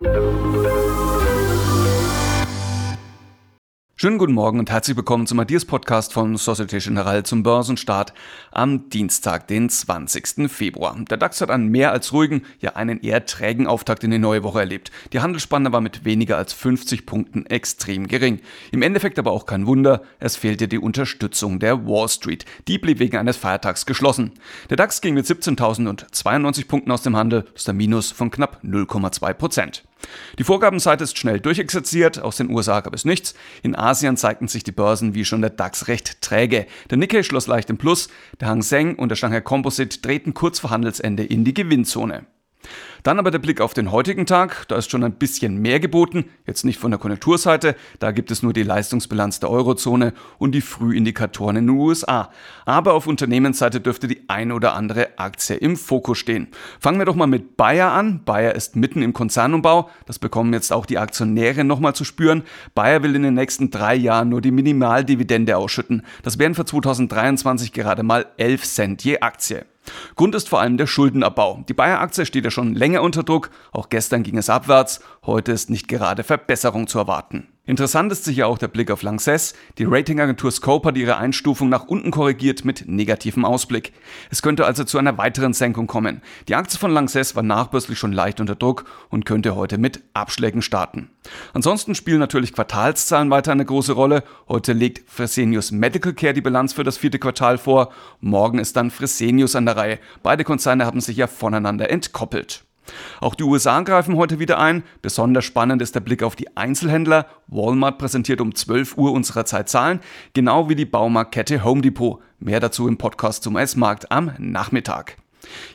Música Schönen guten Morgen und herzlich willkommen zum Adidas Podcast von Societe Generale zum Börsenstart am Dienstag, den 20. Februar. Der DAX hat einen mehr als ruhigen, ja einen eher trägen Auftakt in die neue Woche erlebt. Die Handelsspanne war mit weniger als 50 Punkten extrem gering. Im Endeffekt aber auch kein Wunder, es fehlte die Unterstützung der Wall Street. Die blieb wegen eines Feiertags geschlossen. Der DAX ging mit 17.092 Punkten aus dem Handel, das ist ein Minus von knapp 0,2 Prozent. Die Vorgabenseite ist schnell durchexerziert, aus den USA gab es nichts. In Asien zeigten sich die Börsen wie schon der DAX recht träge. Der Nikkei schloss leicht im Plus, der Hang Seng und der Shanghai Composite drehten kurz vor Handelsende in die Gewinnzone. Dann aber der Blick auf den heutigen Tag. Da ist schon ein bisschen mehr geboten. Jetzt nicht von der Konjunkturseite. Da gibt es nur die Leistungsbilanz der Eurozone und die Frühindikatoren in den USA. Aber auf Unternehmensseite dürfte die ein oder andere Aktie im Fokus stehen. Fangen wir doch mal mit Bayer an. Bayer ist mitten im Konzernumbau. Das bekommen jetzt auch die Aktionäre nochmal zu spüren. Bayer will in den nächsten drei Jahren nur die Minimaldividende ausschütten. Das wären für 2023 gerade mal 11 Cent je Aktie. Grund ist vor allem der Schuldenabbau. Die Bayer-Aktie steht ja schon länger unter Druck, auch gestern ging es abwärts, heute ist nicht gerade Verbesserung zu erwarten. Interessant ist sicher auch der Blick auf Lanxess. Die Ratingagentur Scope hat ihre Einstufung nach unten korrigiert mit negativem Ausblick. Es könnte also zu einer weiteren Senkung kommen. Die Aktie von Lanxess war nachbörslich schon leicht unter Druck und könnte heute mit Abschlägen starten. Ansonsten spielen natürlich Quartalszahlen weiter eine große Rolle. Heute legt Fresenius Medical Care die Bilanz für das vierte Quartal vor. Morgen ist dann Fresenius an der Reihe. Beide Konzerne haben sich ja voneinander entkoppelt. Auch die USA greifen heute wieder ein. Besonders spannend ist der Blick auf die Einzelhändler. Walmart präsentiert um 12 Uhr unserer Zeit Zahlen, genau wie die Baumarktkette Home Depot. Mehr dazu im Podcast zum S-Markt am Nachmittag.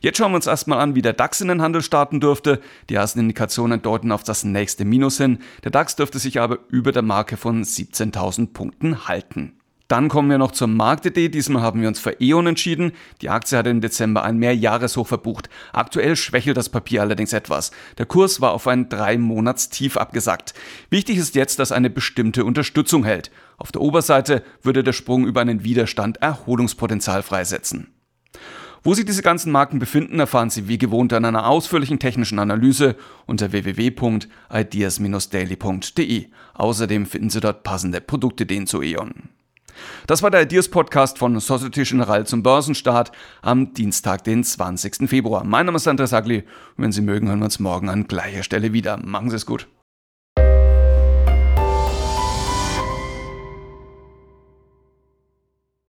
Jetzt schauen wir uns erstmal an, wie der DAX in den Handel starten dürfte. Die ersten Indikationen deuten auf das nächste Minus hin. Der DAX dürfte sich aber über der Marke von 17.000 Punkten halten. Dann kommen wir noch zur Marktidee. Diesmal haben wir uns für E.ON entschieden. Die Aktie hat im Dezember ein Mehrjahreshoch verbucht. Aktuell schwächelt das Papier allerdings etwas. Der Kurs war auf ein drei Monats Tief abgesackt. Wichtig ist jetzt, dass eine bestimmte Unterstützung hält. Auf der Oberseite würde der Sprung über einen Widerstand Erholungspotenzial freisetzen. Wo sich diese ganzen Marken befinden, erfahren Sie wie gewohnt an einer ausführlichen technischen Analyse unter www.ideas-daily.de. Außerdem finden Sie dort passende Produktideen zu E.ON. Das war der Ideas Podcast von Societe Generale zum Börsenstart am Dienstag, den 20. Februar. Mein Name ist Andreas Agli und wenn Sie mögen, hören wir uns morgen an gleicher Stelle wieder. Machen Sie es gut.